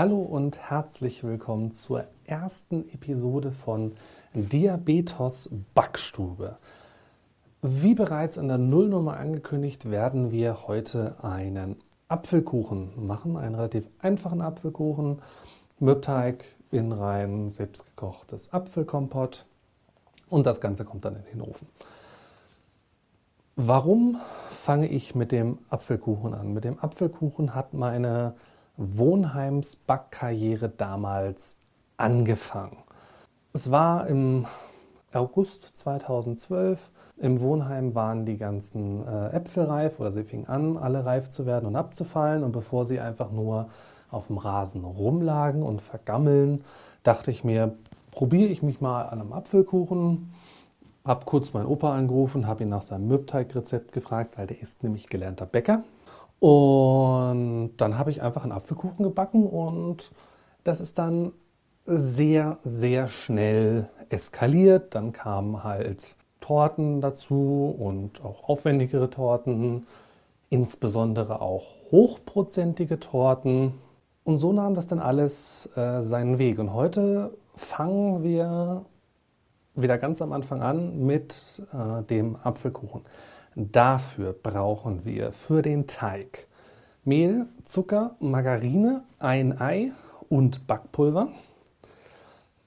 Hallo und herzlich willkommen zur ersten Episode von Diabetes Backstube. Wie bereits in der Nullnummer angekündigt, werden wir heute einen Apfelkuchen machen, einen relativ einfachen Apfelkuchen. Mürbteig in rein selbstgekochtes Apfelkompott und das Ganze kommt dann in den Ofen. Warum fange ich mit dem Apfelkuchen an? Mit dem Apfelkuchen hat meine Wohnheims Backkarriere damals angefangen. Es war im August 2012. Im Wohnheim waren die ganzen äh, Äpfel reif oder sie fingen an, alle reif zu werden und abzufallen. Und bevor sie einfach nur auf dem Rasen rumlagen und vergammeln, dachte ich mir, probiere ich mich mal an einem Apfelkuchen. Hab kurz meinen Opa angerufen, habe ihn nach seinem Mürbteigrezept gefragt, weil der ist nämlich gelernter Bäcker. Und dann habe ich einfach einen Apfelkuchen gebacken und das ist dann sehr, sehr schnell eskaliert. Dann kamen halt Torten dazu und auch aufwendigere Torten, insbesondere auch hochprozentige Torten. Und so nahm das dann alles äh, seinen Weg. Und heute fangen wir wieder ganz am Anfang an mit äh, dem Apfelkuchen. Dafür brauchen wir für den Teig Mehl, Zucker, Margarine, ein Ei und Backpulver.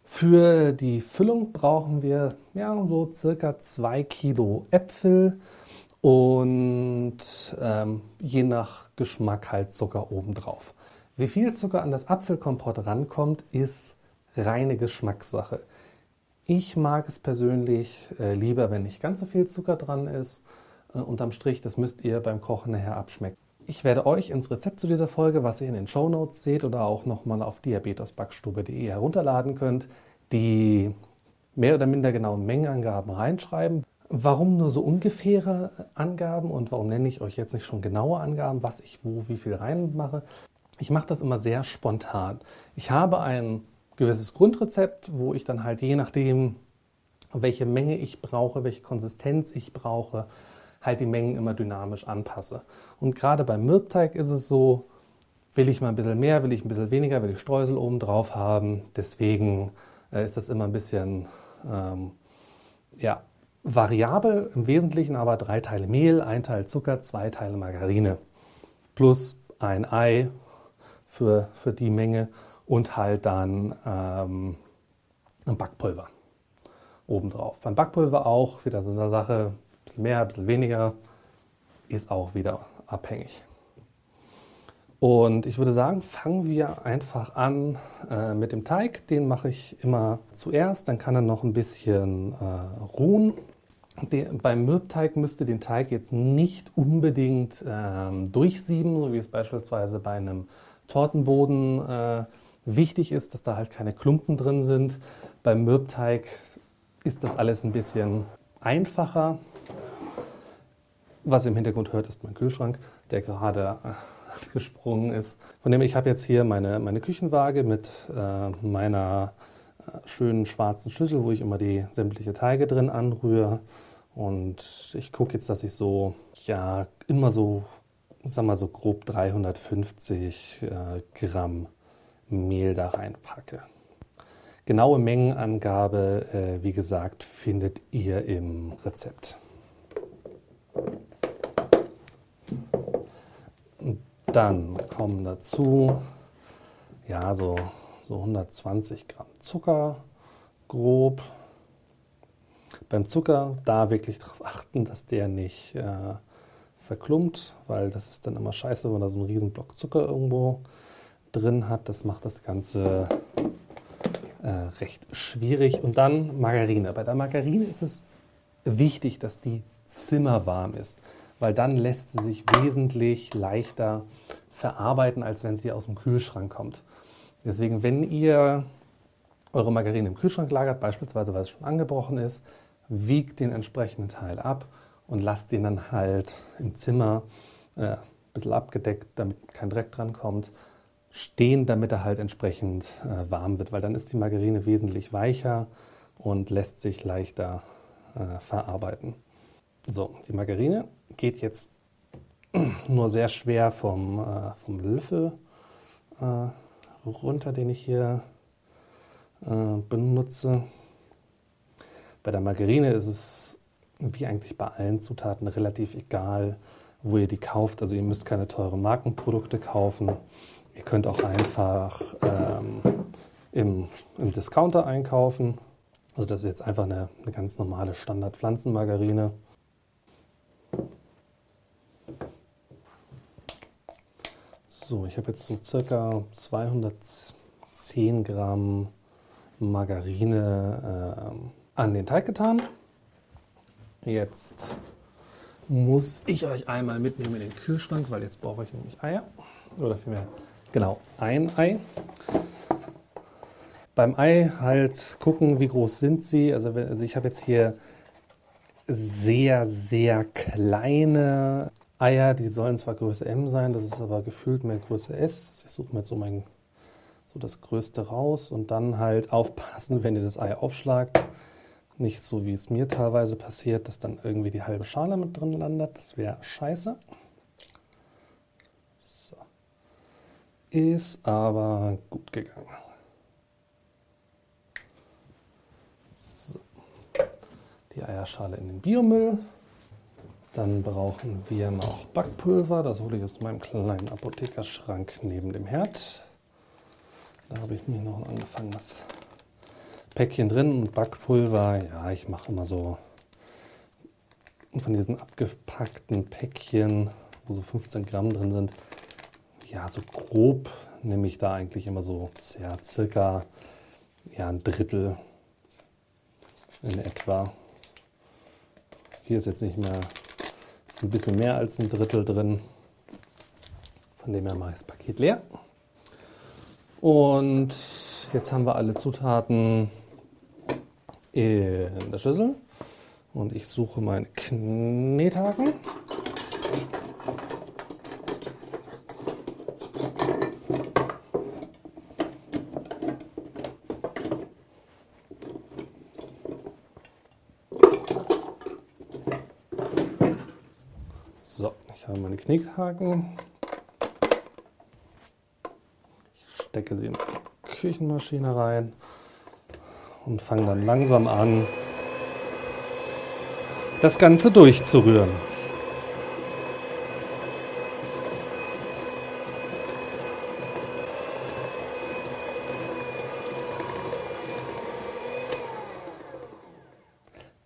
Für die Füllung brauchen wir ja, so circa 2 Kilo Äpfel und ähm, je nach Geschmack halt Zucker obendrauf. Wie viel Zucker an das Apfelkompott rankommt, ist reine Geschmackssache. Ich mag es persönlich äh, lieber, wenn nicht ganz so viel Zucker dran ist. Äh, unterm Strich, das müsst ihr beim Kochen nachher abschmecken. Ich werde euch ins Rezept zu dieser Folge, was ihr in den Show Notes seht oder auch nochmal auf diabetesbackstube.de herunterladen könnt, die mehr oder minder genauen Mengenangaben reinschreiben. Warum nur so ungefähre Angaben und warum nenne ich euch jetzt nicht schon genaue Angaben, was ich wo wie viel reinmache? Ich mache das immer sehr spontan. Ich habe ein gewisses Grundrezept, wo ich dann halt je nachdem, welche Menge ich brauche, welche Konsistenz ich brauche, halt die Mengen immer dynamisch anpasse. Und gerade beim Mürbteig ist es so, will ich mal ein bisschen mehr, will ich ein bisschen weniger, will ich Streusel oben drauf haben. Deswegen äh, ist das immer ein bisschen ähm, ja, variabel, im Wesentlichen aber drei Teile Mehl, ein Teil Zucker, zwei Teile Margarine plus ein Ei für, für die Menge und halt dann ähm, ein Backpulver obendrauf. Beim Backpulver auch wieder so eine Sache, bisschen mehr, ein bisschen weniger, ist auch wieder abhängig. Und ich würde sagen, fangen wir einfach an äh, mit dem Teig. Den mache ich immer zuerst, dann kann er noch ein bisschen äh, ruhen. De, beim Mürbteig müsste den Teig jetzt nicht unbedingt ähm, durchsieben, so wie es beispielsweise bei einem Tortenboden äh, wichtig ist, dass da halt keine Klumpen drin sind. Beim Mürbteig ist das alles ein bisschen einfacher. Was ihr im Hintergrund hört, ist mein Kühlschrank, der gerade äh, gesprungen ist. Von dem ich habe jetzt hier meine, meine Küchenwaage mit äh, meiner äh, schönen schwarzen Schüssel, wo ich immer die sämtliche Teige drin anrühre. Und ich gucke jetzt, dass ich so, ja, immer so, sag mal so grob 350 äh, Gramm Mehl da reinpacke. Genaue Mengenangabe, äh, wie gesagt, findet ihr im Rezept. Dann kommen dazu ja, so, so 120 Gramm Zucker grob. Beim Zucker da wirklich darauf achten, dass der nicht äh, verklumpt, weil das ist dann immer scheiße, wenn da so ein riesen Block Zucker irgendwo drin hat. Das macht das Ganze äh, recht schwierig. Und dann Margarine. Bei der Margarine ist es wichtig, dass die zimmerwarm ist weil dann lässt sie sich wesentlich leichter verarbeiten, als wenn sie aus dem Kühlschrank kommt. Deswegen, wenn ihr eure Margarine im Kühlschrank lagert, beispielsweise weil es schon angebrochen ist, wiegt den entsprechenden Teil ab und lasst den dann halt im Zimmer äh, ein bisschen abgedeckt, damit kein Dreck dran kommt, stehen, damit er halt entsprechend äh, warm wird, weil dann ist die Margarine wesentlich weicher und lässt sich leichter äh, verarbeiten. So, die Margarine geht jetzt nur sehr schwer vom, äh, vom Löffel äh, runter, den ich hier äh, benutze. Bei der Margarine ist es wie eigentlich bei allen Zutaten relativ egal, wo ihr die kauft. Also ihr müsst keine teuren Markenprodukte kaufen. Ihr könnt auch einfach ähm, im, im, Discounter einkaufen. Also das ist jetzt einfach eine, eine ganz normale Standard-Pflanzenmargarine. So, ich habe jetzt so circa 210 Gramm Margarine äh, an den Teig getan. Jetzt muss ich euch einmal mitnehmen in den Kühlschrank, weil jetzt brauche ich nämlich Eier. Oder vielmehr, genau, ein Ei. Beim Ei halt gucken, wie groß sind sie. Also, also ich habe jetzt hier sehr, sehr kleine Eier. Die sollen zwar Größe M sein, das ist aber gefühlt mehr Größe S. Ich suche mir jetzt so, mein, so das Größte raus und dann halt aufpassen, wenn ihr das Ei aufschlagt. Nicht so, wie es mir teilweise passiert, dass dann irgendwie die halbe Schale mit drin landet. Das wäre scheiße. So. Ist aber gut gegangen. So. Die Eierschale in den Biomüll. Dann brauchen wir noch Backpulver. Das hole ich aus meinem kleinen Apothekerschrank neben dem Herd. Da habe ich mir noch ein angefangenes Päckchen drin und Backpulver. Ja, ich mache immer so von diesen abgepackten Päckchen, wo so 15 Gramm drin sind. Ja, so grob nehme ich da eigentlich immer so ja, circa ja, ein Drittel in etwa. Hier ist jetzt nicht mehr, ein bisschen mehr als ein Drittel drin. Von dem her mache ich das Paket leer. Und jetzt haben wir alle Zutaten in der Schüssel und ich suche meinen Knethaken. So, ich habe meine Knickhaken. Ich stecke sie in die Küchenmaschine rein und fange dann langsam an, das Ganze durchzurühren.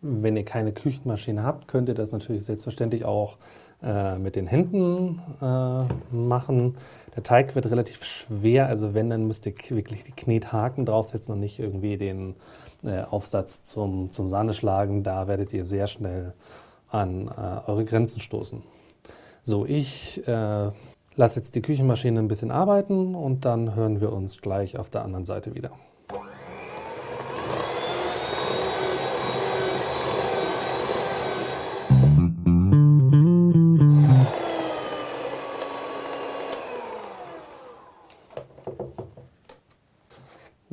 Wenn ihr keine Küchenmaschine habt, könnt ihr das natürlich selbstverständlich auch äh, mit den Händen äh, machen. Der Teig wird relativ schwer, also wenn, dann müsst ihr wirklich die Knethaken draufsetzen und nicht irgendwie den äh, Aufsatz zum, zum Sahneschlagen. Da werdet ihr sehr schnell an äh, eure Grenzen stoßen. So, ich äh, lasse jetzt die Küchenmaschine ein bisschen arbeiten und dann hören wir uns gleich auf der anderen Seite wieder.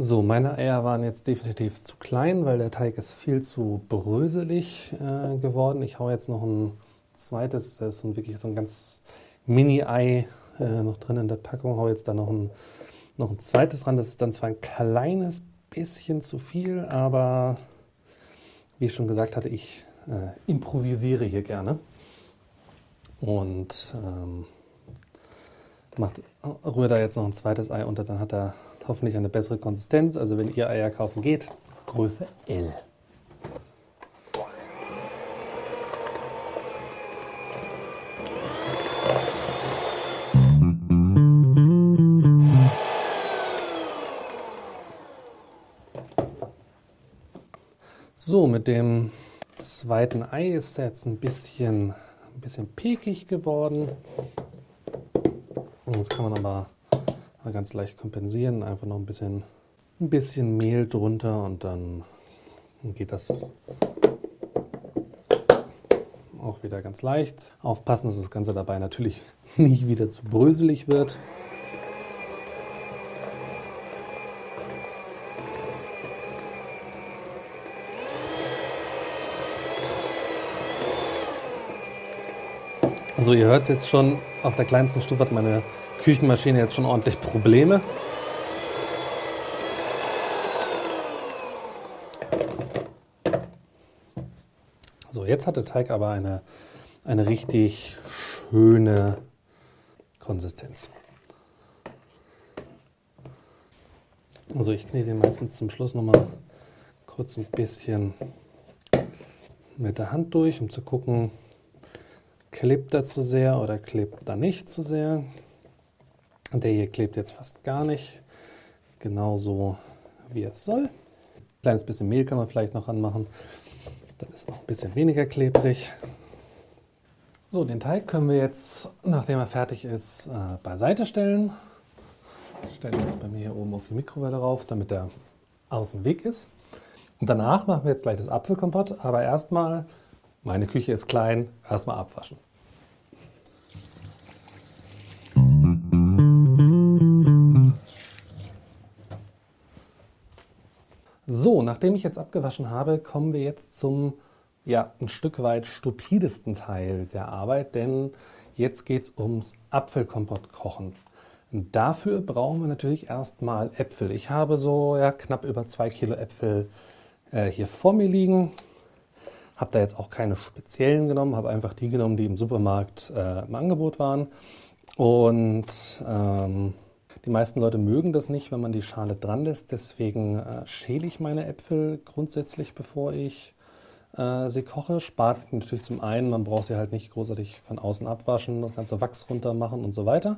So, meine Eier waren jetzt definitiv zu klein, weil der Teig ist viel zu bröselig äh, geworden. Ich haue jetzt noch ein zweites, das ist wirklich so ein ganz Mini-Ei äh, noch drin in der Packung. Haue jetzt da noch ein, noch ein zweites ran. Das ist dann zwar ein kleines bisschen zu viel, aber wie ich schon gesagt hatte, ich äh, improvisiere hier gerne. Und ähm, macht, rühre da jetzt noch ein zweites Ei unter, dann hat er hoffentlich eine bessere Konsistenz. Also wenn ihr Eier kaufen geht, Größe L. So, mit dem zweiten Ei ist er jetzt ein bisschen, ein bisschen pekig geworden. Das kann man aber ganz leicht kompensieren. Einfach noch ein bisschen, ein bisschen Mehl drunter und dann geht das auch wieder ganz leicht. Aufpassen, dass das Ganze dabei natürlich nicht wieder zu bröselig wird. Also ihr hört es jetzt schon, auf der kleinsten Stufe hat meine Küchenmaschine jetzt schon ordentlich Probleme. So, jetzt hat der Teig aber eine, eine richtig schöne Konsistenz. Also ich knete den meistens zum Schluss nochmal kurz ein bisschen mit der Hand durch, um zu gucken, klebt er zu sehr oder klebt er nicht zu sehr. Der hier klebt jetzt fast gar nicht, genauso wie es soll. Ein kleines bisschen Mehl kann man vielleicht noch anmachen, dann ist noch ein bisschen weniger klebrig. So, den Teig können wir jetzt, nachdem er fertig ist, äh, beiseite stellen. Ich stelle jetzt bei mir hier oben auf die Mikrowelle rauf, damit er aus dem Weg ist. Und danach machen wir jetzt gleich das Apfelkompott, aber erstmal, meine Küche ist klein, erstmal abwaschen. So, nachdem ich jetzt abgewaschen habe, kommen wir jetzt zum ja, ein Stück weit stupidesten Teil der Arbeit, denn jetzt geht es ums Apfelkompott kochen. Dafür brauchen wir natürlich erstmal Äpfel. Ich habe so ja, knapp über zwei Kilo Äpfel äh, hier vor mir liegen. Habe da jetzt auch keine speziellen genommen, habe einfach die genommen, die im Supermarkt äh, im Angebot waren. Und ähm, die meisten Leute mögen das nicht, wenn man die Schale dran lässt. Deswegen äh, schäle ich meine Äpfel grundsätzlich, bevor ich äh, sie koche. Spart natürlich zum einen, man braucht sie halt nicht großartig von außen abwaschen, das ganze Wachs runter machen und so weiter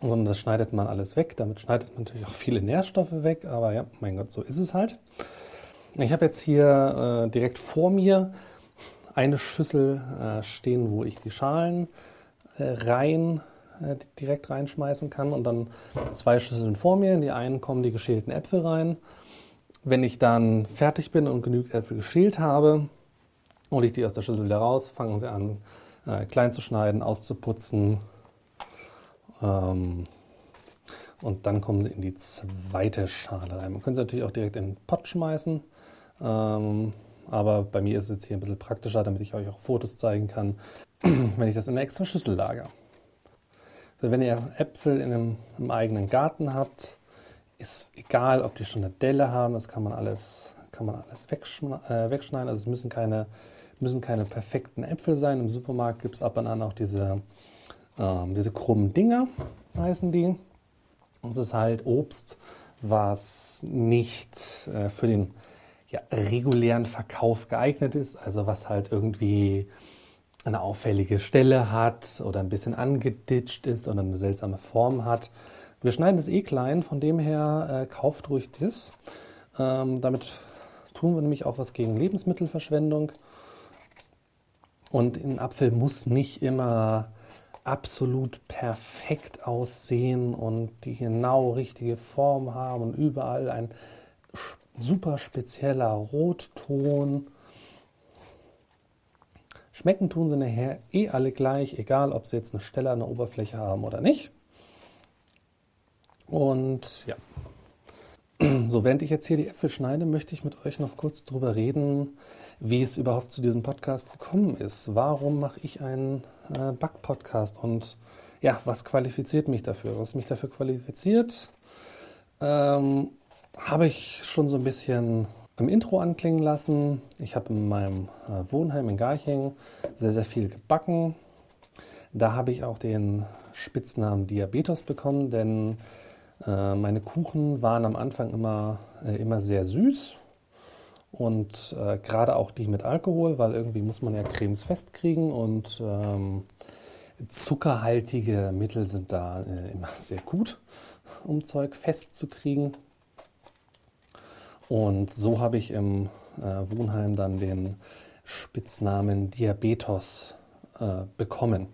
sondern das schneidet man alles weg. Damit schneidet man natürlich auch viele Nährstoffe weg, aber ja, mein Gott, so ist es halt. Ich habe jetzt hier äh, direkt vor mir eine Schüssel äh, stehen, wo ich die Schalen rein äh, direkt reinschmeißen kann und dann zwei Schüsseln vor mir. In die einen kommen die geschälten Äpfel rein. Wenn ich dann fertig bin und genügend Äpfel geschält habe, hole ich die aus der Schüssel wieder raus, fangen sie an äh, klein zu schneiden, auszuputzen, ähm, und dann kommen sie in die zweite Schale rein. Man könnte sie natürlich auch direkt in den Pott schmeißen. Ähm, aber bei mir ist es jetzt hier ein bisschen praktischer, damit ich euch auch Fotos zeigen kann, wenn ich das in einer extra Schüssel lagere. Also wenn ihr Äpfel in einem, im eigenen Garten habt, ist egal, ob die schon eine Delle haben, das kann man alles, kann man alles äh, wegschneiden. Also es müssen keine, müssen keine perfekten Äpfel sein. Im Supermarkt gibt es ab und an auch diese ähm, diese krummen Dinger heißen die. Das ist halt Obst, was nicht äh, für den ja, regulären Verkauf geeignet ist, also was halt irgendwie eine auffällige Stelle hat oder ein bisschen angeditscht ist oder eine seltsame Form hat. Wir schneiden das eh klein, von dem her äh, kauft ruhig das. Ähm, damit tun wir nämlich auch was gegen Lebensmittelverschwendung. Und ein Apfel muss nicht immer absolut perfekt aussehen und die genau richtige Form haben und überall ein super spezieller Rotton. Schmecken tun sie nachher eh alle gleich, egal ob sie jetzt eine Stelle an der Oberfläche haben oder nicht. Und ja, so während ich jetzt hier die Äpfel schneide, möchte ich mit euch noch kurz darüber reden, wie es überhaupt zu diesem Podcast gekommen ist. Warum mache ich einen äh, Back-Podcast und ja, was qualifiziert mich dafür? Was mich dafür qualifiziert, ähm, habe ich schon so ein bisschen im Intro anklingen lassen. Ich habe in meinem äh, Wohnheim in Garching sehr, sehr viel gebacken. Da habe ich auch den Spitznamen Diabetes bekommen, denn äh, meine Kuchen waren am Anfang immer, äh, immer sehr süß und äh, gerade auch die mit Alkohol, weil irgendwie muss man ja Cremes festkriegen und ähm, zuckerhaltige Mittel sind da äh, immer sehr gut, um Zeug festzukriegen. Und so habe ich im äh, Wohnheim dann den Spitznamen Diabetes äh, bekommen.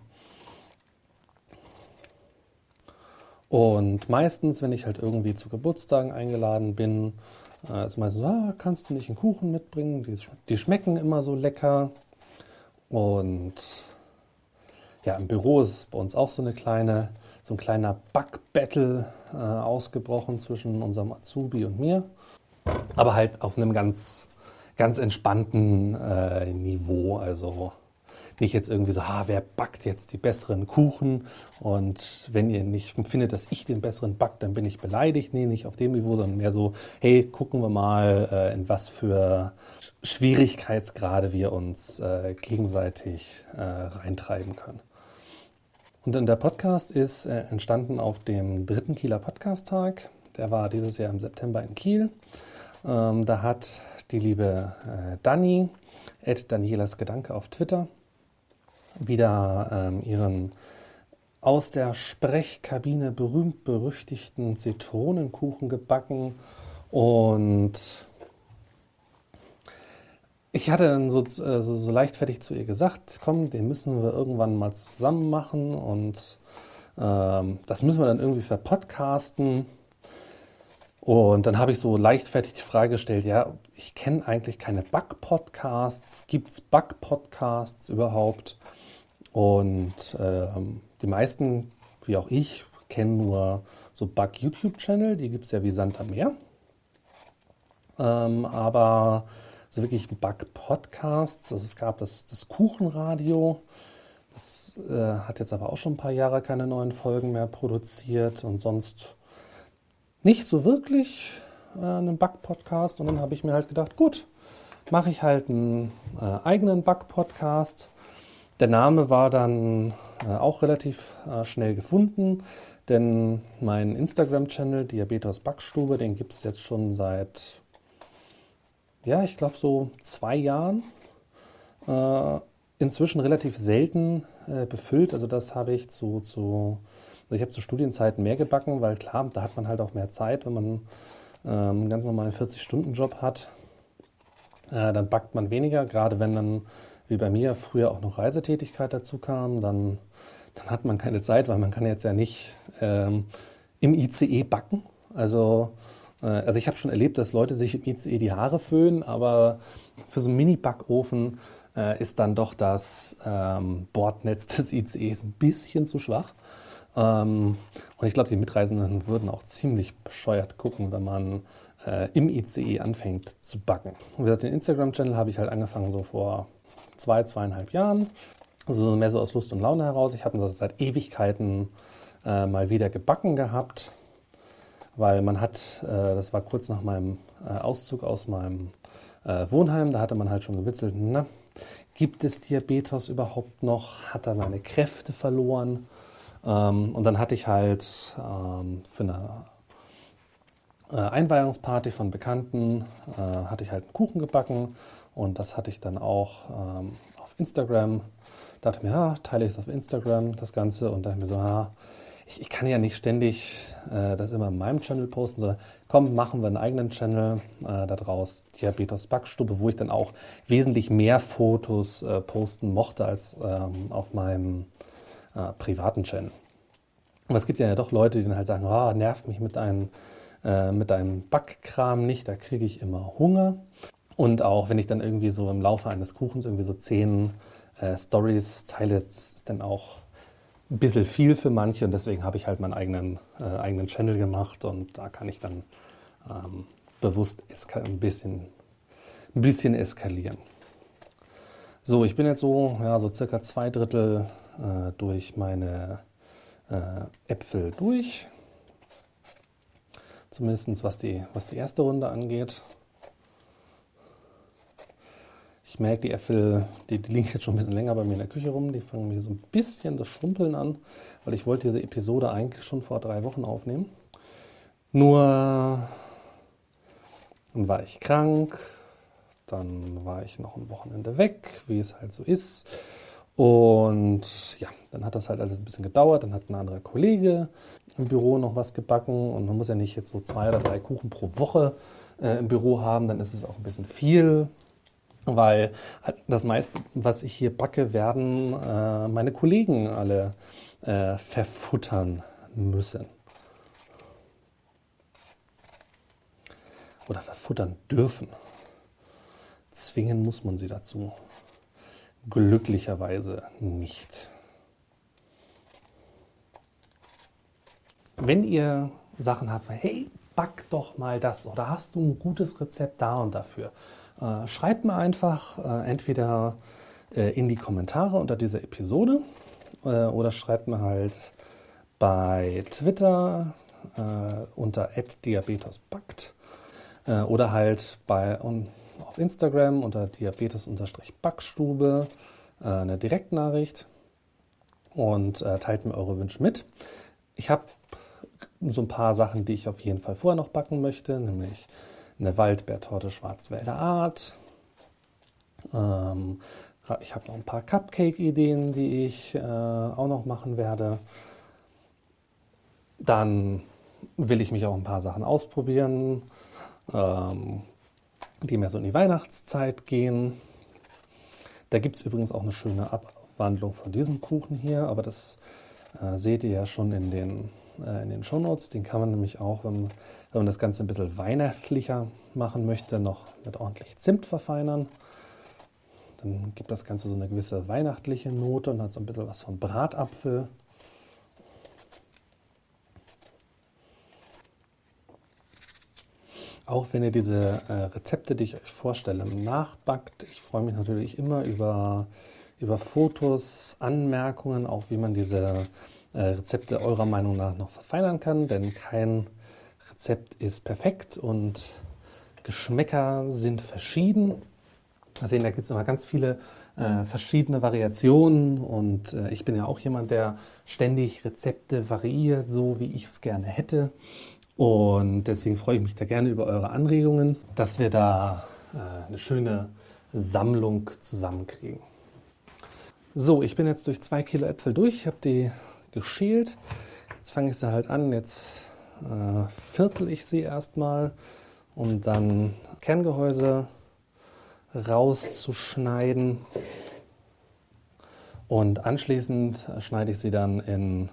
Und meistens, wenn ich halt irgendwie zu Geburtstagen eingeladen bin, äh, ist meistens so, ah, kannst du nicht einen Kuchen mitbringen? Die, die, schmecken immer so lecker. Und ja, im Büro ist bei uns auch so eine kleine, so ein kleiner Backbattle äh, ausgebrochen zwischen unserem Azubi und mir. Aber halt auf einem ganz, ganz entspannten äh, Niveau. Also nicht jetzt irgendwie so, ha, wer backt jetzt die besseren Kuchen? Und wenn ihr nicht findet, dass ich den besseren back, dann bin ich beleidigt. Nee, nicht auf dem Niveau, sondern mehr so, hey, gucken wir mal, äh, in was für Schwierigkeitsgrade wir uns äh, gegenseitig äh, reintreiben können. Und dann der Podcast ist äh, entstanden auf dem dritten Kieler Podcast-Tag. Der war dieses Jahr im September in Kiel. Ähm, da hat die liebe äh, Dani, Ed Danielas Gedanke auf Twitter, wieder ähm, ihren aus der Sprechkabine berühmt-berüchtigten Zitronenkuchen gebacken und ich hatte dann so, äh, so, so, leichtfertig zu ihr gesagt, komm, den müssen wir irgendwann mal zusammen machen und ähm, das müssen wir dann irgendwie verpodcasten. Und dann habe ich so leichtfertig die Frage gestellt, ja, ich kenne eigentlich keine Bug-Podcasts. Gibt es Bug-Podcasts überhaupt? Und ähm, die meisten, wie auch ich, kennen nur so Bug-YouTube-Channel. Die gibt es ja wie Sand am Meer. Ähm, aber so wirklich Bug-Podcasts. Also es gab das, das Kuchenradio. Das äh, hat jetzt aber auch schon ein paar Jahre keine neuen Folgen mehr produziert und sonst nicht so wirklich äh, einen Bug-Podcast. Und dann habe ich mir halt gedacht, gut, mache ich halt einen äh, eigenen Bug-Podcast. Der Name war dann äh, auch relativ äh, schnell gefunden, denn mein Instagram-Channel Diabetes Backstube, den gibt es jetzt schon seit ja, ich glaube so zwei Jahren. Äh, inzwischen relativ selten äh, befüllt. Also das habe ich zu, zu ich habe zu Studienzeiten mehr gebacken, weil klar, da hat man halt auch mehr Zeit, wenn man ähm, einen ganz normalen 40-Stunden-Job hat. Äh, dann backt man weniger, gerade wenn dann, wie bei mir, früher auch noch Reisetätigkeit dazu kam, dann, dann hat man keine Zeit, weil man kann jetzt ja nicht ähm, im ICE backen. Also äh, also ich habe schon erlebt, dass Leute sich im ICE die Haare föhnen, aber für so einen Mini-Backofen äh, ist dann doch das ähm, Bordnetz des ICEs ein bisschen zu schwach. Ähm, und ich glaube, die Mitreisenden würden auch ziemlich bescheuert gucken, wenn man äh, im ICE anfängt zu backen. Und wie gesagt, den Instagram-Channel habe ich halt angefangen so vor zwei, zweieinhalb Jahren. Also mehr so aus Lust und Laune heraus. Ich habe das seit Ewigkeiten äh, mal wieder gebacken gehabt weil man hat, äh, das war kurz nach meinem äh, Auszug aus meinem äh, Wohnheim, da hatte man halt schon gewitzelt, na, gibt es Diabetes überhaupt noch? Hat er seine Kräfte verloren? Ähm, und dann hatte ich halt ähm, für eine Einweihungsparty von Bekannten, hatte ich halt einen Kuchen gebacken und das hatte ich dann auch ähm, auf Instagram. Dachte mir, ja, teile ich es auf Instagram, das Ganze und dachte mir so, ja, ich, ich kann ja nicht ständig äh, das immer in meinem Channel posten, sondern komm, machen wir einen eigenen Channel äh, daraus, Diabetes Backstube, wo ich dann auch wesentlich mehr Fotos äh, posten mochte als ähm, auf meinem äh, privaten Channel. Aber es gibt ja doch Leute, die dann halt sagen, oh, nervt mich mit einem, äh, mit deinem Backkram nicht, da kriege ich immer Hunger. Und auch wenn ich dann irgendwie so im Laufe eines Kuchens irgendwie so zehn äh, Stories teile, das ist dann auch ein bisschen viel für manche und deswegen habe ich halt meinen eigenen, äh, eigenen Channel gemacht und da kann ich dann ähm, bewusst ein bisschen, ein bisschen eskalieren. So, ich bin jetzt so, ja, so circa zwei Drittel äh, durch meine äh, Äpfel durch. Zumindest was die, was die erste Runde angeht. Ich merke, die Äpfel, die, die, liegen jetzt schon ein bisschen länger bei mir in der Küche rum. Die fangen mir so ein bisschen das Schrumpeln an, weil ich wollte diese Episode eigentlich schon vor drei Wochen aufnehmen. Nur dann war ich krank, dann war ich noch ein Wochenende weg, wie es halt so ist. Und ja, dann hat das halt alles ein bisschen gedauert. Dann hat ein anderer Kollege im Büro noch was gebacken und man muss ja nicht jetzt so zwei oder drei Kuchen pro Woche äh, im Büro haben, dann ist es auch ein bisschen viel weil das meiste, was ich hier backe, werden äh, meine Kollegen alle äh, verfuttern müssen. Oder verfuttern dürfen. Zwingen muss man sie dazu. Glücklicherweise nicht. Wenn ihr Sachen habt, hey, back doch mal das oder hast du ein gutes Rezept da und dafür, äh, schreibt mir einfach äh, entweder äh, in die Kommentare unter dieser Episode äh, oder schreibt mir halt bei Twitter äh, unter diabetespakt äh, oder halt bei um, auf Instagram unter diabetes-backstube äh, eine Direktnachricht und äh, teilt mir eure Wünsche mit. Ich habe so ein paar Sachen, die ich auf jeden Fall vorher noch backen möchte, nämlich eine Waldbeertorte Schwarzwälder Art. Ähm, ich habe noch ein paar Cupcake-Ideen, die ich äh, auch noch machen werde. Dann will ich mich auch ein paar Sachen ausprobieren, ähm, die mehr so in die Weihnachtszeit gehen. Da gibt es übrigens auch eine schöne Abwandlung von diesem Kuchen hier, aber das äh, seht ihr ja schon in den, äh, in den Shownotes. Den kann man nämlich auch, wenn, wenn man das Ganze ein bisschen weihnachtlicher machen möchte, noch mit ordentlich Zimt verfeinern. Dann gibt das Ganze so eine gewisse weihnachtliche Note und hat so ein bisschen was von Bratapfel. Auch wenn ihr diese äh, Rezepte, die ich euch vorstelle, nachbackt, ich freue mich natürlich immer über, über Fotos, Anmerkungen, auch wie man diese äh, Rezepte eurer Meinung nach noch verfeinern kann, denn kein Rezept ist perfekt und Geschmäcker sind verschieden. Also da gibt es immer ganz viele äh, verschiedene Variationen und äh, ich bin ja auch jemand, der ständig Rezepte variiert, so wie ich es gerne hätte. Und deswegen freue ich mich da gerne über eure Anregungen, dass wir da äh, eine schöne Sammlung zusammenkriegen. So, ich bin jetzt durch zwei Kilo Äpfel durch, habe die geschält. Jetzt fange ich sie halt an, jetzt äh, viertel ich sie erstmal, um dann Kerngehäuse rauszuschneiden. Und anschließend schneide ich sie dann in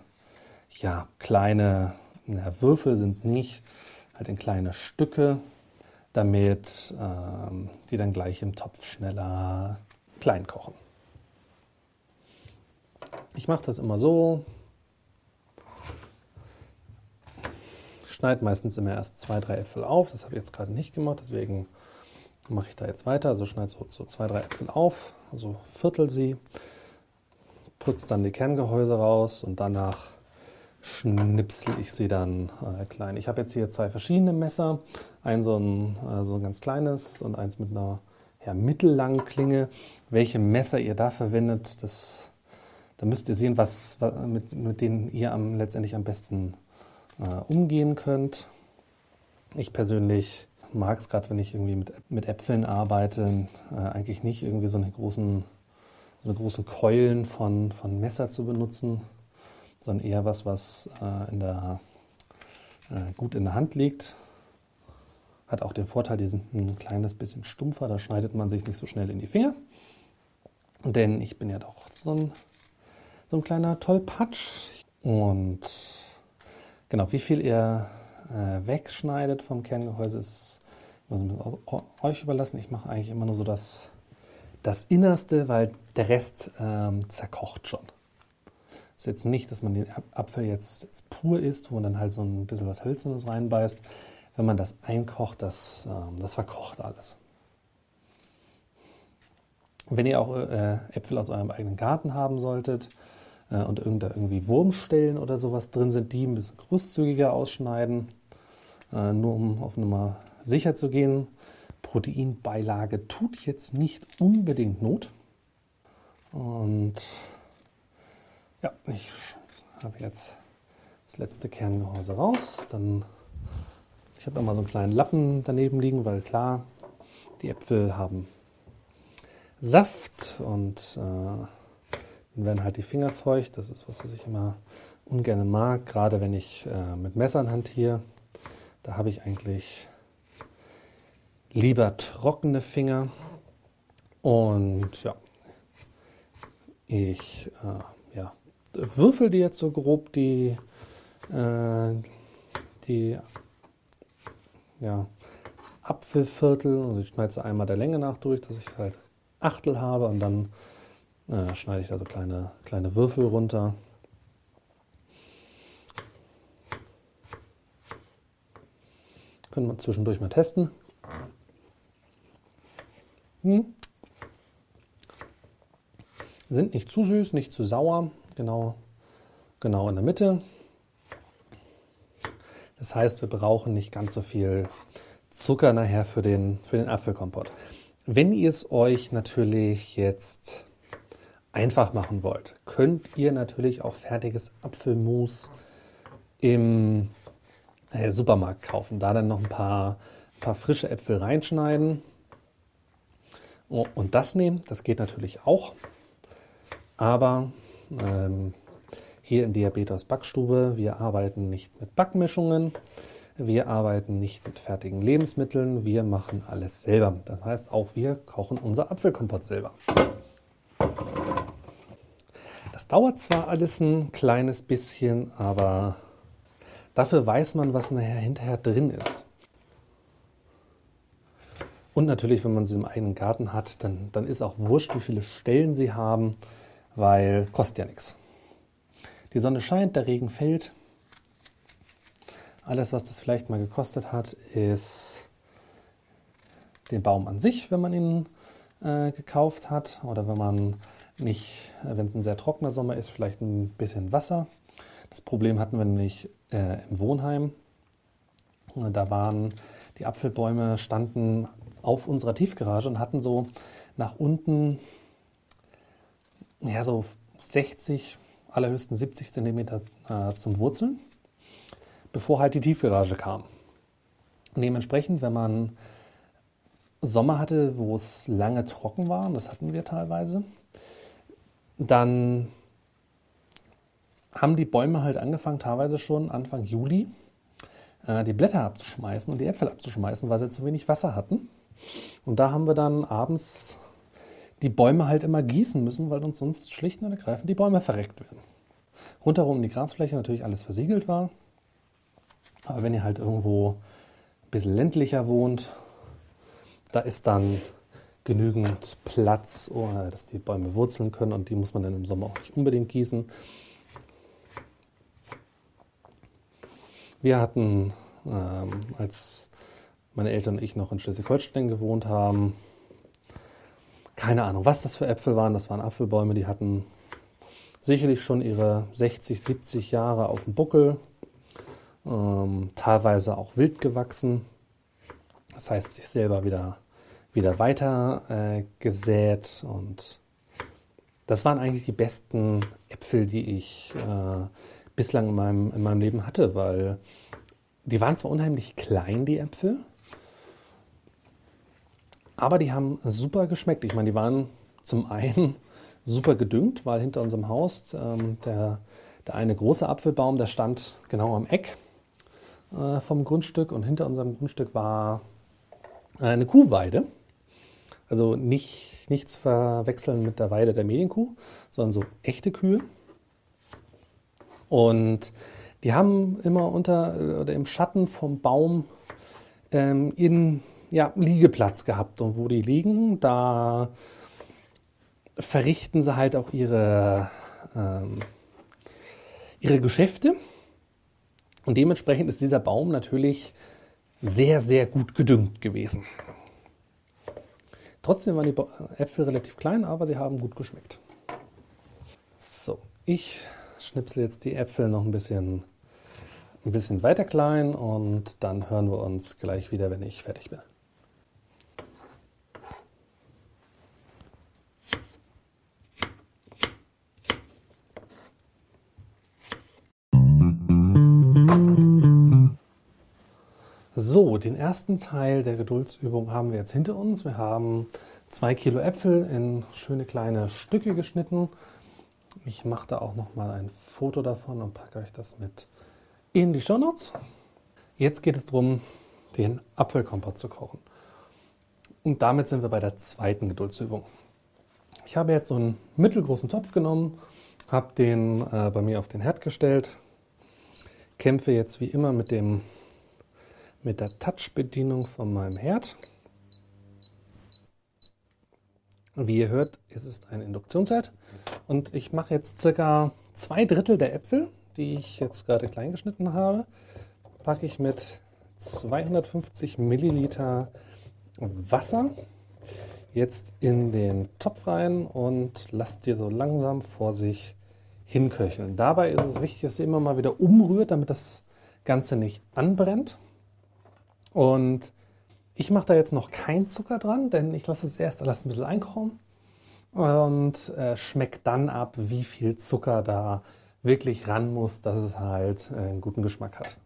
ja, kleine ja, Würfel sind es nicht, halt in kleine Stücke, damit ähm, die dann gleich im Topf schneller klein kochen. Ich mache das immer so. schneide meistens immer erst zwei, drei Äpfel auf. Das habe ich jetzt gerade nicht gemacht, deswegen mache ich da jetzt weiter. Also schneide so, so zwei, drei Äpfel auf, also viertel sie, putze dann die Kerngehäuse raus und danach schnipsel ich sie dann äh, klein. Ich habe jetzt hier zwei verschiedene Messer, ein so ein, äh, so ein ganz kleines und eins mit einer ja, mittellangen Klinge. Welche Messer ihr da verwendet, das, da müsst ihr sehen, was, mit, mit denen ihr am, letztendlich am besten äh, umgehen könnt. Ich persönlich mag es gerade, wenn ich irgendwie mit, mit Äpfeln arbeite, äh, eigentlich nicht irgendwie so eine großen, so eine großen Keulen von, von Messer zu benutzen sondern eher was, was äh, in der, äh, gut in der Hand liegt. Hat auch den Vorteil, die sind ein kleines bisschen stumpfer, da schneidet man sich nicht so schnell in die Finger. Denn ich bin ja doch so ein, so ein kleiner Tollpatsch. Und genau, wie viel ihr äh, wegschneidet vom Kerngehäuse ist euch überlassen. Ich mache eigentlich immer nur so das, das Innerste, weil der Rest ähm, zerkocht schon ist jetzt nicht, dass man den Apfel jetzt, jetzt, pur isst, wo man dann halt so ein bisschen was Hölzernes reinbeißt. Wenn man das einkocht, das, ähm, das verkocht alles. Wenn ihr auch äh, Äpfel aus eurem eigenen Garten haben solltet äh, und da irgendwie Wurmstellen oder sowas drin sind, die ein bisschen großzügiger ausschneiden, äh, nur um auf Nummer sicher zu gehen. Proteinbeilage tut jetzt nicht unbedingt Not. Und ja, ich habe jetzt das letzte Kerngehäuse raus. Dann, ich habe immer so einen kleinen Lappen daneben liegen, weil klar, die Äpfel haben Saft und äh, dann werden halt die Finger feucht. Das ist was, was ich immer ungern mag, gerade wenn ich äh, mit Messern hantiere. Da habe ich eigentlich lieber trockene Finger. Und ja, ich äh, würfel die jetzt so grob die, äh, die ja, Apfelviertel und ich schneide sie einmal der Länge nach durch, dass ich halt Achtel habe und dann äh, schneide ich da so kleine, kleine Würfel runter. Können wir zwischendurch mal testen. Hm. Sind nicht zu süß, nicht zu sauer, genau, genau in der Mitte. Das heißt, wir brauchen nicht ganz so viel Zucker nachher für den, für den Apfelkompott. Wenn ihr es euch natürlich jetzt einfach machen wollt, könnt ihr natürlich auch fertiges Apfelmus im äh, Supermarkt kaufen. Da dann noch ein paar, paar frische Äpfel reinschneiden oh, und das nehmen. Das geht natürlich auch. Aber ähm, hier in Diabetes Backstube, wir arbeiten nicht mit Backmischungen. Wir arbeiten nicht mit fertigen Lebensmitteln, wir machen alles selber. Das heißt, auch wir kochen unser Apfelkompott selber. Das dauert zwar alles ein kleines bisschen, aber dafür weiß man, was nachher hinterher drin ist. Und natürlich, wenn man sie im eigenen Garten hat, dann, dann ist auch wurscht, wie viele Stellen sie haben, weil kostet ja nichts. Die Sonne scheint, der Regen fällt. Alles, was das vielleicht mal gekostet hat, ist den Baum an sich, wenn man ihn äh, gekauft hat oder wenn man nicht, äh, wenn es ein sehr trockener Sommer ist, vielleicht ein bisschen Wasser. Das Problem hatten wir nämlich äh, im Wohnheim. Da waren die Apfelbäume standen auf unserer Tiefgarage und hatten so nach unten ja so 60, allerhöchsten 70 Zentimeter äh, zum Wurzeln bevor halt die Tiefgarage kam. Dementsprechend, wenn man Sommer hatte, wo es lange trocken war, und das hatten wir teilweise, dann haben die Bäume halt angefangen, teilweise schon Anfang Juli, äh, die Blätter abzuschmeißen und die Äpfel abzuschmeißen, weil sie zu wenig Wasser hatten. Und da haben wir dann abends die Bäume halt immer gießen müssen, weil uns sonst schlicht und ergreifend die Bäume verreckt werden. Rundherum die Grasfläche natürlich alles versiegelt war. Aber wenn ihr halt irgendwo ein bisschen ländlicher wohnt, da ist dann genügend Platz, dass die Bäume wurzeln können und die muss man dann im Sommer auch nicht unbedingt gießen. Wir hatten, ähm, als meine Eltern und ich noch in Schleswig-Holstein gewohnt haben, keine Ahnung, was das für Äpfel waren. Das waren Apfelbäume, die hatten sicherlich schon ihre 60, 70 Jahre auf dem Buckel ähm, teilweise auch wild gewachsen. Das heißt, sich selber wieder, wieder weiter äh, gesät und das waren eigentlich die besten Äpfel, die ich äh, bislang in meinem, in meinem Leben hatte, weil die waren zwar unheimlich klein, die Äpfel, aber die haben super geschmeckt. Ich meine, die waren zum einen super gedüngt, weil hinter unserem Haus ähm, der, der eine große Apfelbaum, der stand genau am Eck äh, vom Grundstück und hinter unserem Grundstück war eine Kuhweide. Also nicht, nicht zu verwechseln mit der Weide der Medienkuh, sondern so echte Kühe. Und die haben immer unter äh, oder im Schatten vom Baum ähm, ihren ja, Liegeplatz gehabt. Und wo die liegen, da verrichten sie halt auch ihre, ähm, ihre Geschäfte. Und dementsprechend ist dieser Baum natürlich sehr, sehr gut gedüngt gewesen. Trotzdem waren die Äpfel relativ klein, aber sie haben gut geschmeckt. So, ich schnipsel jetzt die Äpfel noch ein bisschen, ein bisschen weiter klein und dann hören wir uns gleich wieder, wenn ich fertig bin. So, den ersten Teil der Geduldsübung haben wir jetzt hinter uns. Wir haben zwei Kilo Äpfel in schöne kleine Stücke geschnitten. Ich mache da auch noch mal ein Foto davon und packe euch das mit in die Shownotes. Jetzt geht es darum, den Apfelkompott zu kochen. Und damit sind wir bei der zweiten Geduldsübung. Ich habe jetzt so einen mittelgroßen Topf genommen, habe den äh, bei mir auf den Herd gestellt, kämpfe jetzt wie immer mit dem mit der Touch-Bedienung von meinem Herd. Wie ihr hört, ist es ein Induktionsherd und ich mache jetzt circa zwei Drittel der Äpfel, die ich jetzt gerade klein geschnitten habe, packe ich mit 250 Milliliter Wasser jetzt in den Topf rein und lasst ihr so langsam vor sich hinköcheln. Dabei ist es wichtig, dass ihr immer mal wieder umrührt, damit das Ganze nicht anbrennt. Und ich mache da jetzt noch keinen Zucker dran, denn ich lasse es erst alles ein bisschen einkochen und äh, schmeckt dann ab, wie viel Zucker da wirklich ran muss, dass es halt äh, einen guten Geschmack hat.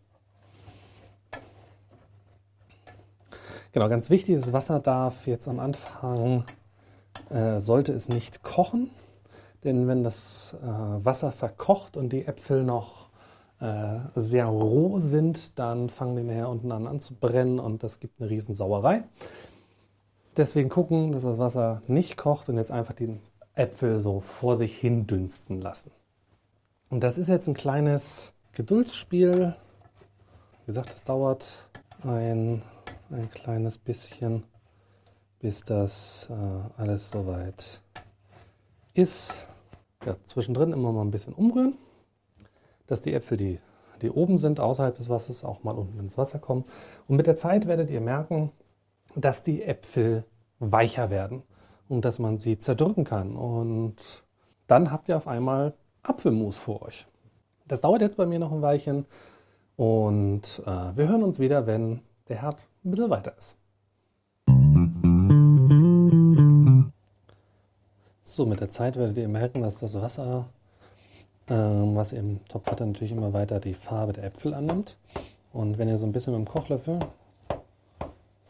Genau, ganz wichtig, das Wasser darf jetzt am Anfang, äh, sollte es nicht kochen, denn wenn das äh, Wasser verkocht und die Äpfel noch sehr roh sind, dann fangen die nachher unten an anzubrennen und das gibt eine riesen Sauerei. Deswegen gucken, dass das Wasser nicht kocht und jetzt einfach die Äpfel so vor sich hin dünsten lassen. Und das ist jetzt ein kleines Geduldsspiel. Wie gesagt, es dauert ein ein kleines bisschen, bis das äh, alles soweit ist. Ja, zwischendrin immer mal ein bisschen umrühren, dass die Äpfel, die, die oben sind, außerhalb des Wassers, auch mal unten ins Wasser kommen. Und mit der Zeit werdet ihr merken, dass die Äpfel weicher werden und dass man sie zerdrücken kann. Und dann habt ihr auf einmal Apfelmus vor euch. Das dauert jetzt bei mir noch ein Weilchen und äh, wir hören uns wieder, wenn der Herd ein bisschen weiter ist. So, mit der Zeit werdet ihr merken, dass das Wasser, was ihr im Topf hat, natürlich immer weiter die Farbe der Äpfel annimmt. Und wenn ihr so ein bisschen mit dem Kochlöffel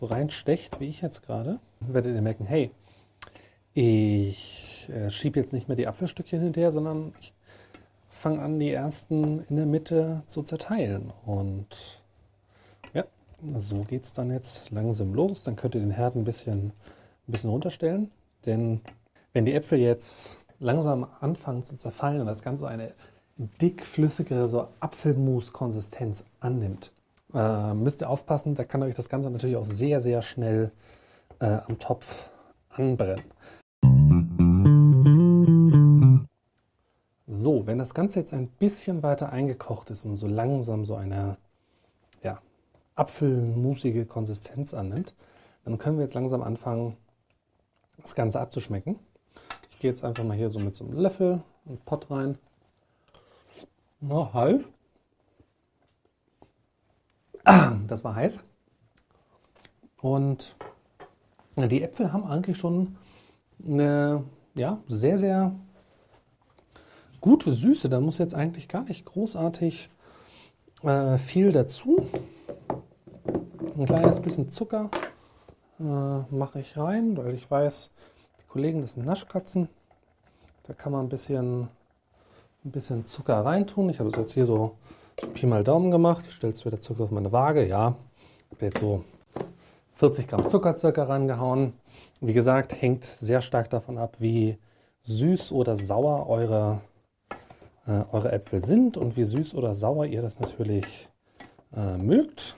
so reinstecht, wie ich jetzt gerade, werdet ihr merken, hey, ich äh, schiebe jetzt nicht mehr die Apfelstückchen hinterher, sondern ich fange an, die ersten in der Mitte zu zerteilen. Und so geht es dann jetzt langsam los. Dann könnt ihr den Herd ein bisschen, ein bisschen runterstellen. Denn wenn die Äpfel jetzt langsam anfangen zu zerfallen und das Ganze eine dickflüssigere so Apfelmus-Konsistenz annimmt, äh, müsst ihr aufpassen, da kann euch das Ganze natürlich auch sehr, sehr schnell äh, am Topf anbrennen. So, wenn das Ganze jetzt ein bisschen weiter eingekocht ist und so langsam so eine ja, apfelmusige Konsistenz annimmt, dann können wir jetzt langsam anfangen, das Ganze abzuschmecken. Ich gehe jetzt einfach mal hier so mit so einem Löffel und Pott rein. Na, halb. Das war heiß. Und die Äpfel haben eigentlich schon eine ja, sehr, sehr gute Süße. Da muss jetzt eigentlich gar nicht großartig äh, viel dazu. Ein kleines bisschen Zucker äh, mache ich rein, weil ich weiß, Kollegen, das sind Naschkatzen. Da kann man ein bisschen, ein bisschen Zucker reintun. Ich habe es jetzt hier so, Pi mal Daumen gemacht. Ich stelle jetzt wieder Zucker auf meine Waage. Ja, habe jetzt so 40 Gramm Zucker circa rangehauen. Wie gesagt, hängt sehr stark davon ab, wie süß oder sauer eure, äh, eure Äpfel sind und wie süß oder sauer ihr das natürlich äh, mögt.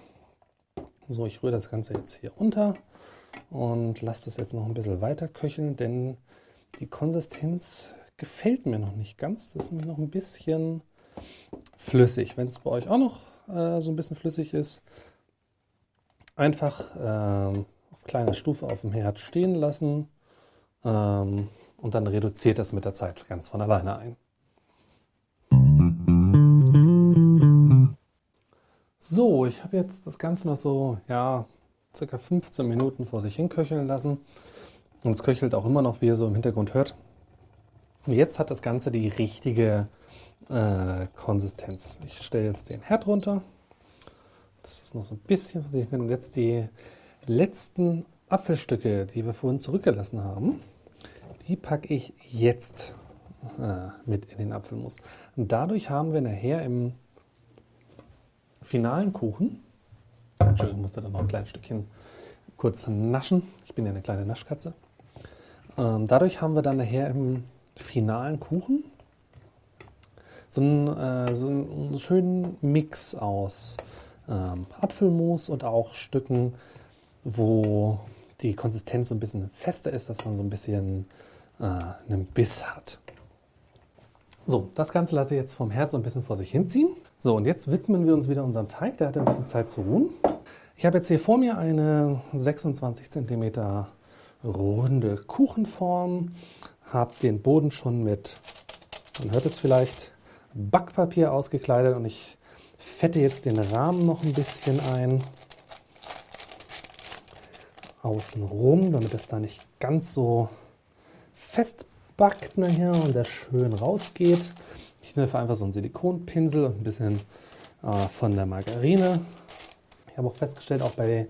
So, ich rühre das Ganze jetzt hier unter und lasse das jetzt noch ein bisschen weiter köcheln, denn die Konsistenz gefällt mir noch nicht ganz. Das ist noch ein bisschen flüssig. Wenn es bei euch auch noch äh, so ein bisschen flüssig ist, einfach äh, auf kleiner Stufe auf dem Herd stehen lassen ähm, und dann reduziert das mit der Zeit ganz von alleine ein. So, ich habe jetzt das Ganze noch so, ja, circa 15 Minuten vor sich hin köcheln lassen. Und es köchelt auch immer noch, wie ihr so im Hintergrund hört. Und jetzt hat das Ganze die richtige äh, Konsistenz. Ich stelle jetzt den Herd runter. Das ist noch so ein bisschen versichern. Und jetzt die letzten Apfelstücke, die wir vorhin zurückgelassen haben, die packe ich jetzt äh, mit in den Apfelmus. Und dadurch haben wir nachher im finalen Kuchen, Entschuldigung, musste dann noch ein kleines Stückchen kurz naschen. Ich bin ja eine kleine Naschkatze. Ähm, dadurch haben wir dann nachher im finalen Kuchen so einen, äh, so einen schönen Mix aus ähm, Apfelmus und auch Stücken, wo die Konsistenz so ein bisschen fester ist, dass man so ein bisschen äh, einen Biss hat. So, das Ganze lasse ich jetzt vom Herd so ein bisschen vor sich hinziehen. So, und jetzt widmen wir uns wieder unserem Teig. Der hat ein bisschen Zeit zu ruhen. Ich habe jetzt hier vor mir eine 26 cm runde Kuchenform, habe den Boden schon mit, man hört es vielleicht, Backpapier ausgekleidet und ich fette jetzt den Rahmen noch ein bisschen ein. Außenrum, damit es da nicht ganz so fest backt nachher und der schön rausgeht. Ich nehme einfach so einen Silikonpinsel und ein bisschen äh, von der Margarine. Ich habe auch festgestellt, auch bei,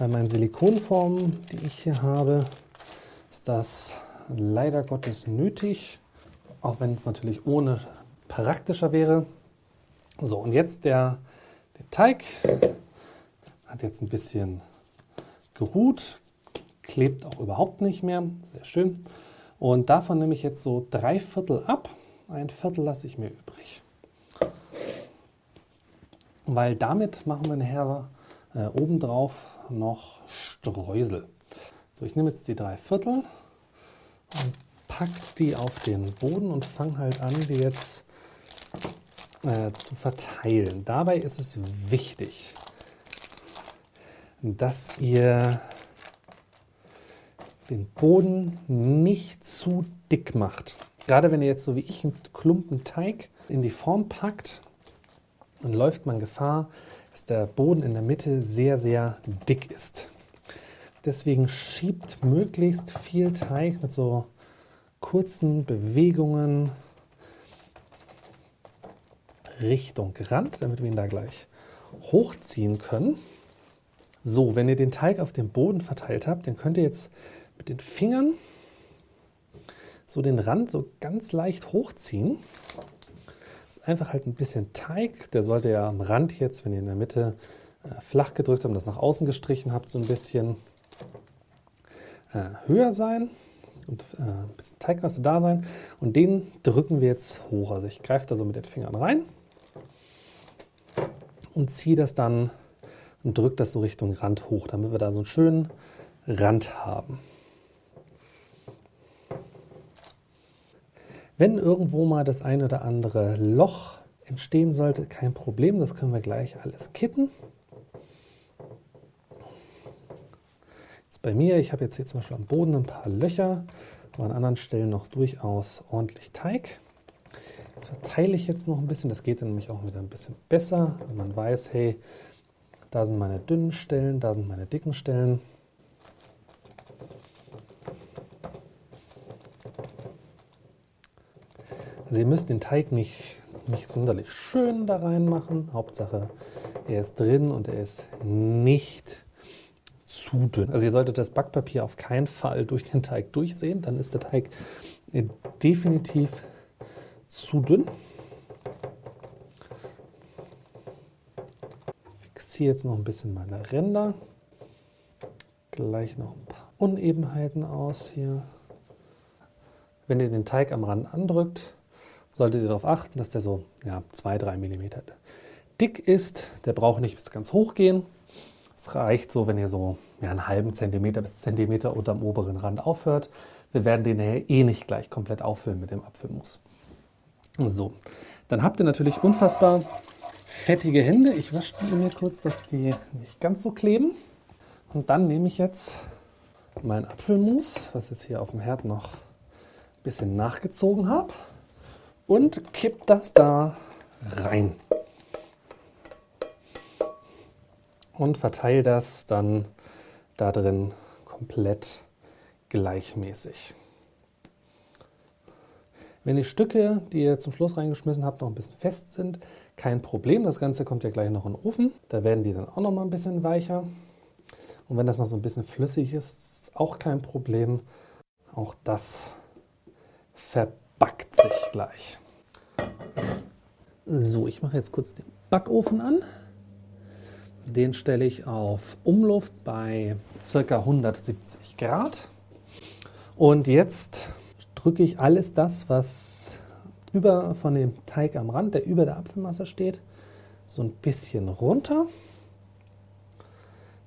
bei meinen Silikonformen, die ich hier habe, ist das leider Gottes nötig, auch wenn es natürlich ohne praktischer wäre. So, und jetzt der, der Teig hat jetzt ein bisschen geruht, klebt auch überhaupt nicht mehr, sehr schön. Und davon nehme ich jetzt so drei Viertel ab, ein Viertel lasse ich mir übrig. Weil damit machen wir nachher äh, obendrauf noch Streusel. So, ich nehme jetzt die drei Viertel und packe die auf den Boden und fange halt an, die jetzt äh, zu verteilen. Dabei ist es wichtig, dass ihr den Boden nicht zu dick macht. Gerade wenn ihr jetzt so wie ich einen Klumpen Teig in die Form packt, dann läuft man Gefahr, dass der Boden in der Mitte sehr, sehr dick ist. Deswegen schiebt möglichst viel Teig mit so kurzen Bewegungen Richtung Rand, damit wir ihn da gleich hochziehen können. So, wenn ihr den Teig auf dem Boden verteilt habt, dann könnt ihr jetzt mit den Fingern so den Rand so ganz leicht hochziehen. einfach halt ein bisschen Teig, der sollte ja am Rand jetzt, wenn ihr in der Mitte äh, flach gedrückt habt und das nach außen gestrichen habt, so ein bisschen äh, höher sein und äh, ein bisschen Teigmasse da sein. Und den drücken wir jetzt hoch. Also ich greife da so mit den Fingern rein und ziehe das dann und drücke das so Richtung Rand hoch, damit wir da so einen schönen Rand haben. Wenn irgendwo mal das ein oder andere Loch entstehen sollte, kein Problem, das können wir gleich alles kitten. Jetzt bei mir, ich habe jetzt hier zum Beispiel am Boden ein paar Löcher, aber an anderen Stellen noch durchaus ordentlich Teig. Das verteile ich jetzt noch ein bisschen. Das geht dann nämlich auch wieder ein bisschen besser, wenn man weiß, hey, da sind meine dünnen Stellen, da sind meine dicken Stellen. Also ihr müsst den Teig nicht, nicht sonderlich schön da reinmachen. Hauptsache, er ist drin und er ist nicht zu dünn. Also ihr solltet das Backpapier auf keinen Fall durch den Teig durchsehen. Dann ist der Teig definitiv zu dünn. Fixiere jetzt noch ein bisschen meine Ränder. Gleich noch ein paar Unebenheiten aus hier. Wenn ihr den Teig am Rand andrückt, solltet ihr darauf achten, dass der so 2-3 ja, mm dick ist. Der braucht nicht bis ganz hoch gehen. Es reicht so, wenn ihr so ja, einen halben Zentimeter bis Zentimeter unter dem oberen Rand aufhört. Wir werden den eh nicht gleich komplett auffüllen mit dem Apfelmus. So, dann habt ihr natürlich unfassbar fettige Hände. Ich wasche die mir kurz, dass die nicht ganz so kleben. Und dann nehme ich jetzt mein Apfelmus, was jetzt hier auf dem Herd noch ein bisschen nachgezogen habe, und kipp das da rein. Und verteile das dann da drin komplett gleichmäßig. Wenn die Stücke, die ihr zum Schluss reingeschmissen habt, noch ein bisschen fest sind, kein Problem. Das Ganze kommt ja gleich noch in den Ofen. Da werden die dann auch noch mal ein bisschen weicher. Und wenn das noch so ein bisschen flüssig ist, ist auch kein Problem. Auch das verbackt sich gleich. So, ich mache jetzt kurz den Backofen an. Den stelle ich auf Umluft bei ca. 170 Grad. Und jetzt drücke ich alles das, was über von dem Teig am Rand, der über der Apfelmasse steht, so ein bisschen runter,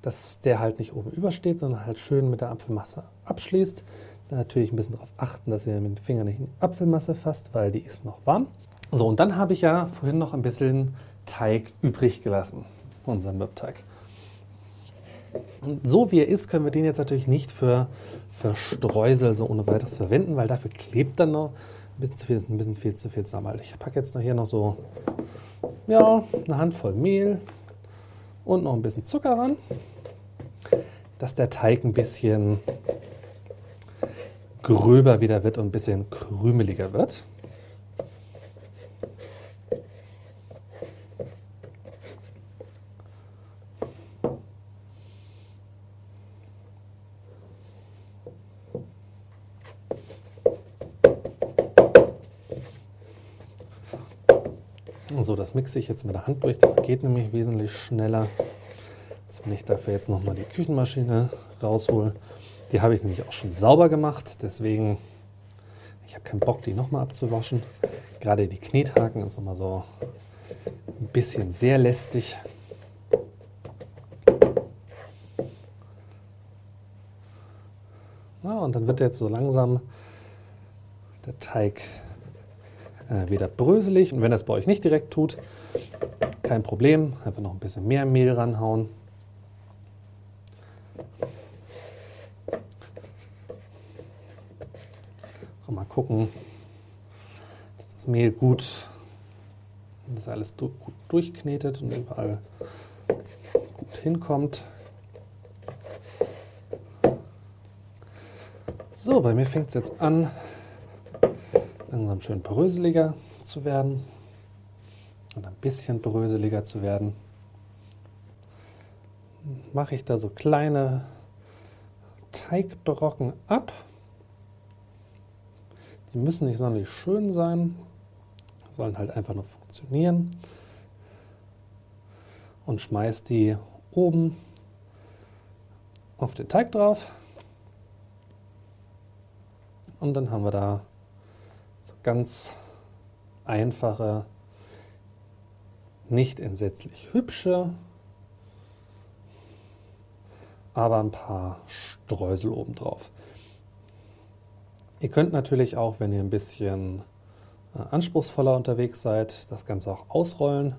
dass der halt nicht oben übersteht, sondern halt schön mit der Apfelmasse abschließt. Natürlich ein bisschen darauf achten, dass ihr mit dem Finger nicht in die Apfelmasse fasst, weil die ist noch warm. So, und dann habe ich ja vorhin noch ein bisschen Teig übrig gelassen, unseren Mürbteig. Und so wie er ist, können wir den jetzt natürlich nicht für für Streusel so ohne weiteres verwenden, weil dafür klebt dann noch ein bisschen zu viel, ist ein bisschen viel zu viel zusammen. Ich packe jetzt noch hier noch so, ja, eine Handvoll Mehl und noch ein bisschen Zucker ran, dass der Teig ein bisschen gröber wieder wird und ein bisschen krümeliger wird. So, das mixe ich jetzt mit der Hand durch. Das geht nämlich wesentlich schneller, als wenn ich dafür jetzt nochmal die Küchenmaschine raushole. Die habe ich nämlich auch schon sauber gemacht. Deswegen, ich habe keinen Bock, die nochmal abzuwaschen. Gerade die Knethaken ist immer so ein bisschen sehr lästig. Ja, und dann wird jetzt so langsam der Teig äh, wieder bröselig. Und wenn das bei euch nicht direkt tut, kein Problem. Einfach noch ein bisschen mehr Mehl ranhauen. Auch mal gucken, dass das Mehl gut, dass alles gut durchknetet und überall gut hinkommt. So, bei mir fängt es jetzt an, langsam schön bröseliger zu werden und ein bisschen bröseliger zu werden. Mache ich da so kleine Teigbrocken ab. Die müssen nicht sonderlich schön sein, sollen halt einfach nur funktionieren. Und schmeiß die oben auf den Teig drauf. Und dann haben wir da ganz einfache, nicht entsetzlich hübsche, aber ein paar Streusel obendrauf. Ihr könnt natürlich auch, wenn ihr ein bisschen äh, anspruchsvoller unterwegs seid, das Ganze auch ausrollen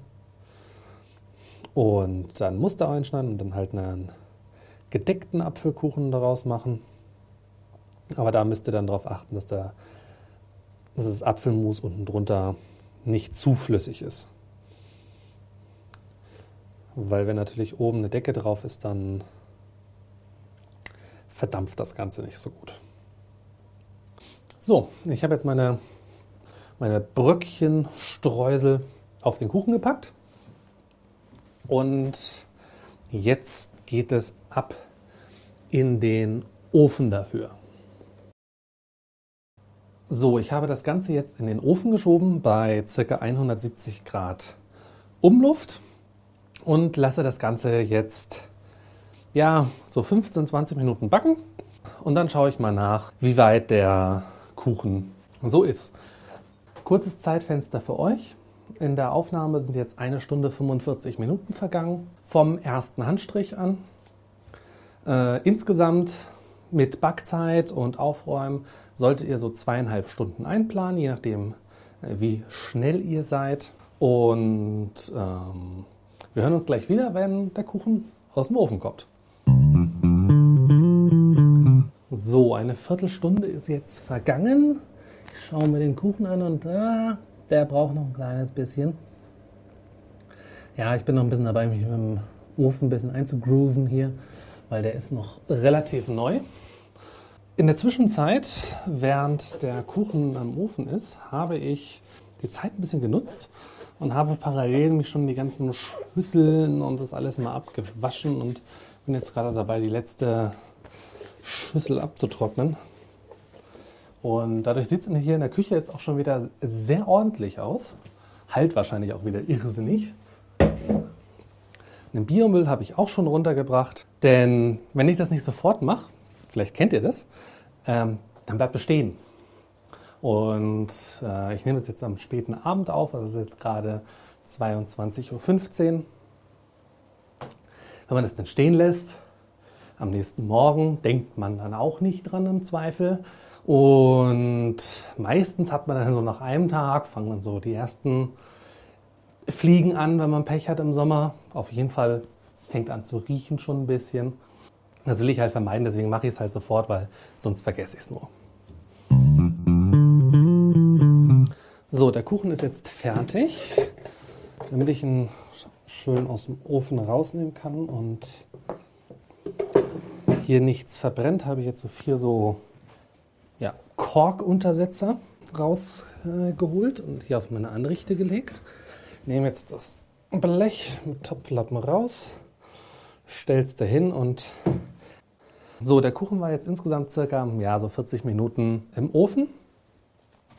und dann Muster einschneiden und dann halt einen gedeckten Apfelkuchen daraus machen. Aber da müsst ihr dann darauf achten, dass der dass das Apfelmus unten drunter nicht zu flüssig ist. Weil wenn natürlich oben eine Decke drauf ist, dann verdampft das Ganze nicht so gut. So, ich habe jetzt meine, meine Bröckchenstreusel auf den Kuchen gepackt. Und jetzt geht es ab in den Ofen dafür. So, ich habe das Ganze jetzt in den Ofen geschoben bei ca. 170 Grad Umluft und lasse das Ganze jetzt ja so 15, 20 Minuten backen und dann schaue ich mal nach, wie weit der Kuchen so ist. Kurzes Zeitfenster für euch. In der Aufnahme sind jetzt eine Stunde 45 Minuten vergangen vom ersten Handstrich an. Äh, insgesamt mit Backzeit und Aufräumen solltet ihr so zweieinhalb Stunden einplanen, je nachdem, äh, wie schnell ihr seid. Und ähm, wir hören uns gleich wieder, wenn der Kuchen aus dem Ofen kommt. So, eine Viertelstunde ist jetzt vergangen. Ich schaue mir den Kuchen an und ah, der braucht noch ein kleines bisschen. Ja, ich bin noch ein bisschen dabei, mich mit dem Ofen ein bisschen einzugrooven hier, weil der ist noch relativ neu. In der Zwischenzeit, während der Kuchen am Ofen ist, habe ich die Zeit ein bisschen genutzt und habe parallel mich schon die ganzen Schüsseln und das alles mal abgewaschen und bin jetzt gerade dabei, die letzte Schüssel abzutrocknen. Und dadurch sieht es hier in der Küche jetzt auch schon wieder sehr ordentlich aus. Halt wahrscheinlich auch wieder irrsinnig. Den Biomüll habe ich auch schon runtergebracht, denn wenn ich das nicht sofort mache, vielleicht kennt ihr das, ähm, dann bleibt es stehen. Und äh, ich nehme es jetzt am späten Abend auf, also es ist jetzt gerade 22.15 Uhr. Wenn man es dann stehen lässt, am nächsten Morgen denkt man dann auch nicht dran im Zweifel. Und meistens hat man dann so nach einem Tag, fangen dann so die ersten Fliegen an, wenn man Pech hat im Sommer. Auf jeden Fall, es fängt an zu riechen schon ein bisschen. Das will ich halt vermeiden, deswegen mache ich es halt sofort, weil sonst vergesse ich es nur. So, der Kuchen ist jetzt fertig, damit ich ihn schön aus dem Ofen rausnehmen kann und hier nichts verbrennt, habe ich jetzt so vier so ja, Korkuntersetzer rausgeholt und hier auf meine Anrichte gelegt. Nehme jetzt das Blech mit Topflappen raus, stell's dahin und so, der Kuchen war jetzt insgesamt circa ja, so 40 Minuten im Ofen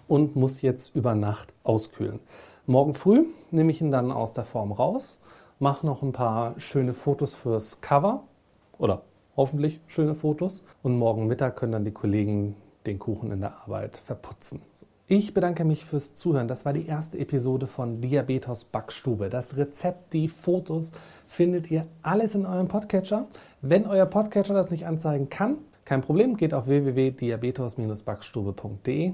und muss jetzt über Nacht auskühlen. Morgen früh nehme ich ihn dann aus der Form raus, mache noch ein paar schöne Fotos fürs Cover oder hoffentlich schöne Fotos und morgen Mittag können dann die Kollegen den Kuchen in der Arbeit verputzen. Ich bedanke mich fürs Zuhören. Das war die erste Episode von Diabetes Backstube. Das Rezept, die Fotos findet ihr alles in eurem Podcatcher. Wenn euer Podcatcher das nicht anzeigen kann, kein Problem, geht auf www.diabetes-backstube.de.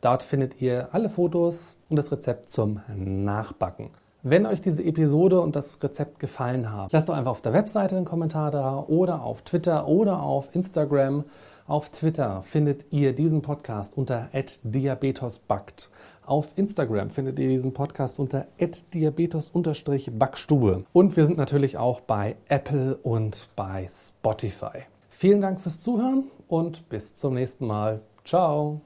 Dort findet ihr alle Fotos und das Rezept zum Nachbacken. Wenn euch diese Episode und das Rezept gefallen haben, lasst doch einfach auf der Webseite einen Kommentar da oder auf Twitter oder auf Instagram. Auf Twitter findet ihr diesen Podcast unter diabetosbackt. Auf Instagram findet ihr diesen Podcast unter diabetos-backstube. Und wir sind natürlich auch bei Apple und bei Spotify. Vielen Dank fürs Zuhören und bis zum nächsten Mal. Ciao.